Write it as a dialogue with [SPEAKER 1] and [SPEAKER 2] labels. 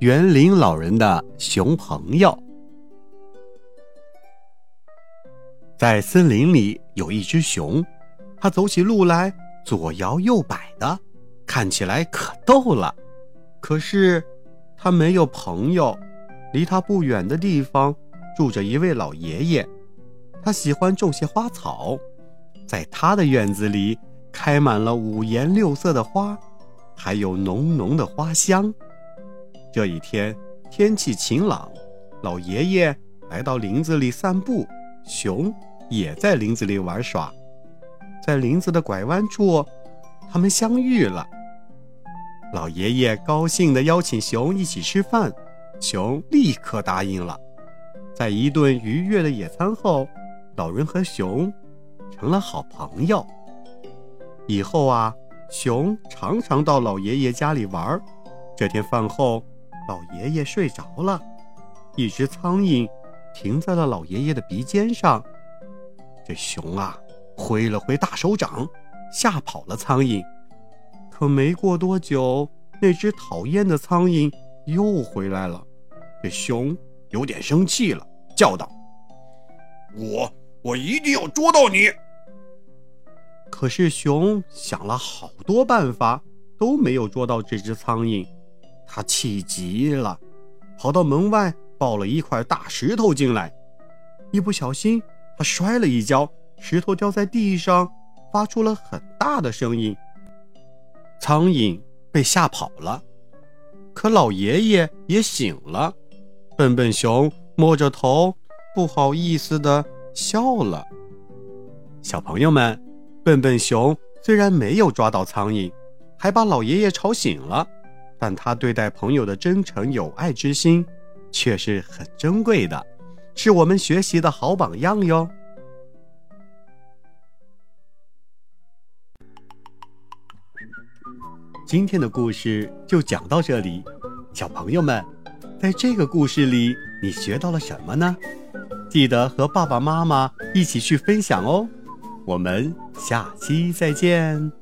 [SPEAKER 1] 园林老人的熊朋友，在森林里有一只熊，它走起路来左摇右摆的，看起来可逗了。可是，它没有朋友。离它不远的地方住着一位老爷爷，他喜欢种些花草，在他的院子里开满了五颜六色的花，还有浓浓的花香。这一天天气晴朗，老爷爷来到林子里散步，熊也在林子里玩耍。在林子的拐弯处，他们相遇了。老爷爷高兴地邀请熊一起吃饭，熊立刻答应了。在一顿愉悦的野餐后，老人和熊成了好朋友。以后啊，熊常常到老爷爷家里玩。这天饭后。老爷爷睡着了，一只苍蝇停在了老爷爷的鼻尖上。这熊啊，挥了挥大手掌，吓跑了苍蝇。可没过多久，那只讨厌的苍蝇又回来了。这熊有点生气了，叫道：“
[SPEAKER 2] 我我一定要捉到你！”
[SPEAKER 1] 可是熊想了好多办法，都没有捉到这只苍蝇。他气极了，跑到门外抱了一块大石头进来。一不小心，他摔了一跤，石头掉在地上，发出了很大的声音。苍蝇被吓跑了，可老爷爷也醒了。笨笨熊摸着头，不好意思的笑了。小朋友们，笨笨熊虽然没有抓到苍蝇，还把老爷爷吵醒了。但他对待朋友的真诚友爱之心，却是很珍贵的，是我们学习的好榜样哟。今天的故事就讲到这里，小朋友们，在这个故事里你学到了什么呢？记得和爸爸妈妈一起去分享哦。我们下期再见。